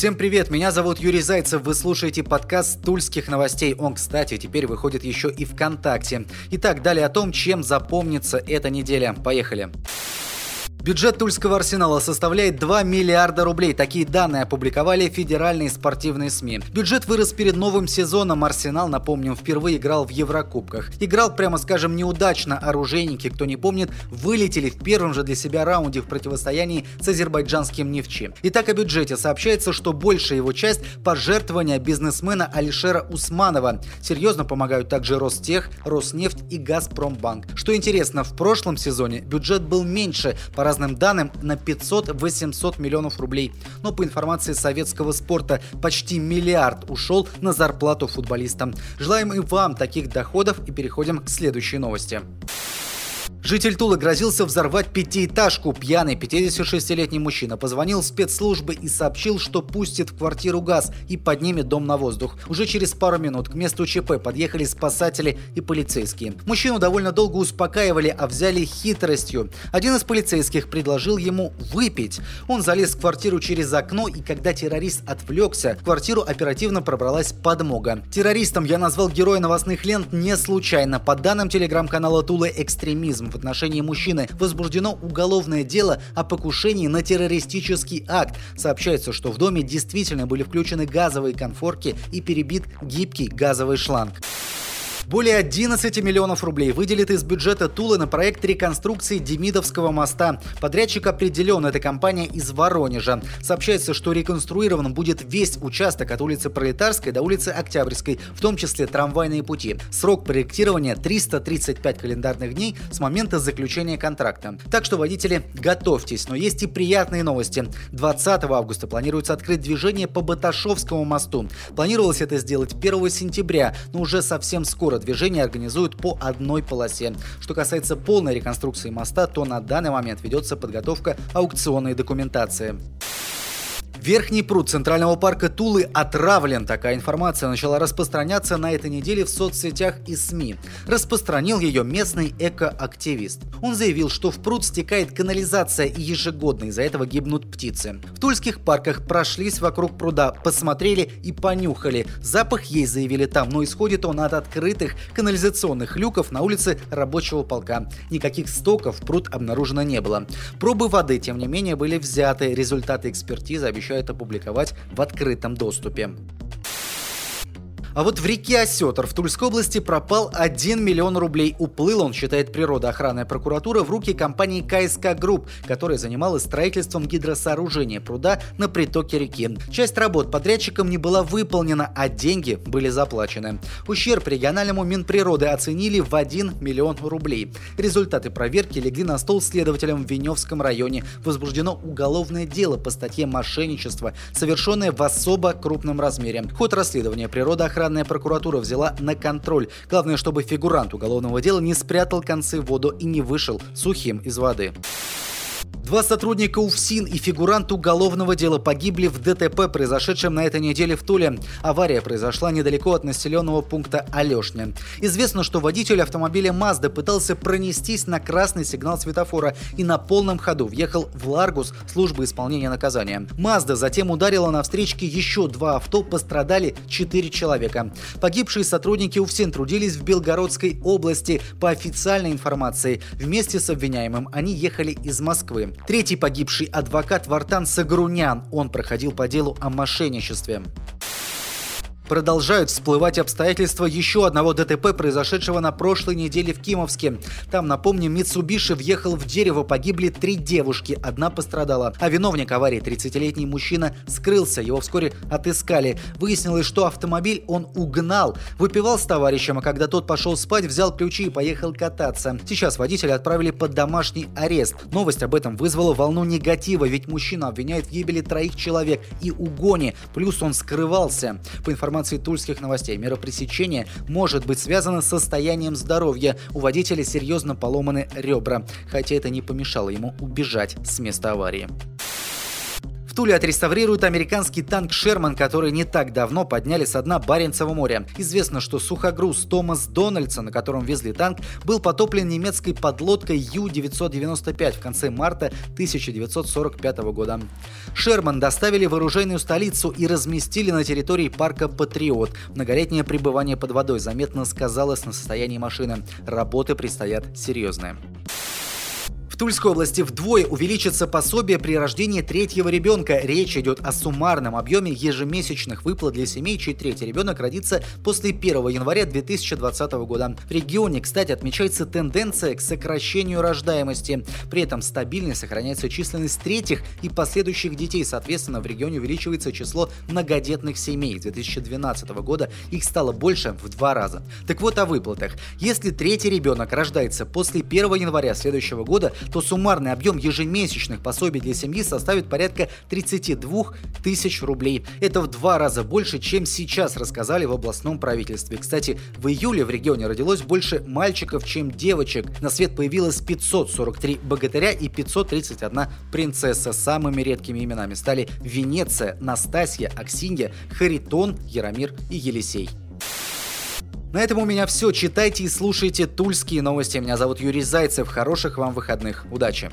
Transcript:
Всем привет, меня зовут Юрий Зайцев, вы слушаете подкаст Тульских новостей. Он, кстати, теперь выходит еще и ВКонтакте. Итак, далее о том, чем запомнится эта неделя. Поехали. Бюджет Тульского арсенала составляет 2 миллиарда рублей. Такие данные опубликовали федеральные спортивные СМИ. Бюджет вырос перед новым сезоном. Арсенал, напомним, впервые играл в Еврокубках. Играл, прямо скажем, неудачно. Оружейники, кто не помнит, вылетели в первом же для себя раунде в противостоянии с азербайджанским нефчи. Итак, о бюджете сообщается, что большая его часть – пожертвования бизнесмена Алишера Усманова. Серьезно помогают также Ростех, Роснефть и Газпромбанк. Что интересно, в прошлом сезоне бюджет был меньше, по разным данным, на 500-800 миллионов рублей. Но по информации советского спорта, почти миллиард ушел на зарплату футболистам. Желаем и вам таких доходов и переходим к следующей новости. Житель Тулы грозился взорвать пятиэтажку. Пьяный 56-летний мужчина позвонил в спецслужбы и сообщил, что пустит в квартиру газ и поднимет дом на воздух. Уже через пару минут к месту ЧП подъехали спасатели и полицейские. Мужчину довольно долго успокаивали, а взяли хитростью. Один из полицейских предложил ему выпить. Он залез в квартиру через окно, и когда террорист отвлекся, в квартиру оперативно пробралась подмога. Террористом я назвал героя новостных лент не случайно. По данным телеграм-канала Тулы «Экстремизм», в отношении мужчины возбуждено уголовное дело о покушении на террористический акт. Сообщается, что в доме действительно были включены газовые конфорки и перебит гибкий газовый шланг. Более 11 миллионов рублей выделит из бюджета Тулы на проект реконструкции Демидовского моста. Подрядчик определен, это компания из Воронежа. Сообщается, что реконструирован будет весь участок от улицы Пролетарской до улицы Октябрьской, в том числе трамвайные пути. Срок проектирования 335 календарных дней с момента заключения контракта. Так что, водители, готовьтесь. Но есть и приятные новости. 20 августа планируется открыть движение по Баташовскому мосту. Планировалось это сделать 1 сентября, но уже совсем скоро движение организуют по одной полосе. Что касается полной реконструкции моста, то на данный момент ведется подготовка аукционной документации. Верхний пруд Центрального парка Тулы отравлен. Такая информация начала распространяться на этой неделе в соцсетях и СМИ. Распространил ее местный экоактивист. Он заявил, что в пруд стекает канализация и ежегодно из-за этого гибнут птицы. В тульских парках прошлись вокруг пруда, посмотрели и понюхали. Запах есть, заявили там, но исходит он от открытых канализационных люков на улице рабочего полка. Никаких стоков в пруд обнаружено не было. Пробы воды, тем не менее, были взяты. Результаты экспертизы обещают обещают опубликовать в открытом доступе. А вот в реке Осетр в Тульской области пропал 1 миллион рублей. Уплыл он, считает природоохранная прокуратура, в руки компании КСК Групп, которая занималась строительством гидросооружения пруда на притоке реки. Часть работ подрядчикам не была выполнена, а деньги были заплачены. Ущерб региональному Минприроды оценили в 1 миллион рублей. Результаты проверки легли на стол следователям в Веневском районе. Возбуждено уголовное дело по статье «Мошенничество», совершенное в особо крупном размере. Ход расследования природоохранной охранная прокуратура взяла на контроль. Главное, чтобы фигурант уголовного дела не спрятал концы в воду и не вышел сухим из воды. Два сотрудника УФСИН и фигурант уголовного дела погибли в ДТП, произошедшем на этой неделе в Туле. Авария произошла недалеко от населенного пункта Алешня. Известно, что водитель автомобиля Mazda пытался пронестись на красный сигнал светофора и на полном ходу въехал в Ларгус службы исполнения наказания. Mazda затем ударила на встречке еще два авто, пострадали четыре человека. Погибшие сотрудники УФСИН трудились в Белгородской области. По официальной информации, вместе с обвиняемым они ехали из Москвы. Третий погибший адвокат Вартан Сагрунян. Он проходил по делу о мошенничестве. Продолжают всплывать обстоятельства еще одного ДТП, произошедшего на прошлой неделе в Кимовске. Там, напомним, Митсубиши въехал в дерево, погибли три девушки, одна пострадала. А виновник аварии, 30-летний мужчина, скрылся, его вскоре отыскали. Выяснилось, что автомобиль он угнал, выпивал с товарищем, а когда тот пошел спать, взял ключи и поехал кататься. Сейчас водителя отправили под домашний арест. Новость об этом вызвала волну негатива, ведь мужчина обвиняет в гибели троих человек и угоне, плюс он скрывался. По информации информации тульских новостей, мера пресечения может быть связана с состоянием здоровья. У водителя серьезно поломаны ребра, хотя это не помешало ему убежать с места аварии. Туле отреставрируют американский танк «Шерман», который не так давно подняли с дна Баренцева моря. Известно, что сухогруз Томас Дональдсон, на котором везли танк, был потоплен немецкой подлодкой Ю-995 в конце марта 1945 года. «Шерман» доставили в оружейную столицу и разместили на территории парка «Патриот». Многолетнее пребывание под водой заметно сказалось на состоянии машины. Работы предстоят серьезные. Тульской области вдвое увеличится пособие при рождении третьего ребенка. Речь идет о суммарном объеме ежемесячных выплат для семей, чей третий ребенок родится после 1 января 2020 года. В регионе, кстати, отмечается тенденция к сокращению рождаемости. При этом стабильно сохраняется численность третьих и последующих детей. Соответственно, в регионе увеличивается число многодетных семей. С 2012 года их стало больше в два раза. Так вот о выплатах. Если третий ребенок рождается после 1 января следующего года, то суммарный объем ежемесячных пособий для семьи составит порядка 32 тысяч рублей. Это в два раза больше, чем сейчас рассказали в областном правительстве. Кстати, в июле в регионе родилось больше мальчиков, чем девочек. На свет появилось 543 богатыря и 531 принцесса. Самыми редкими именами стали Венеция, Настасья, Аксинья, Харитон, Яромир и Елисей. На этом у меня все. Читайте и слушайте тульские новости. Меня зовут Юрий Зайцев. Хороших вам выходных. Удачи!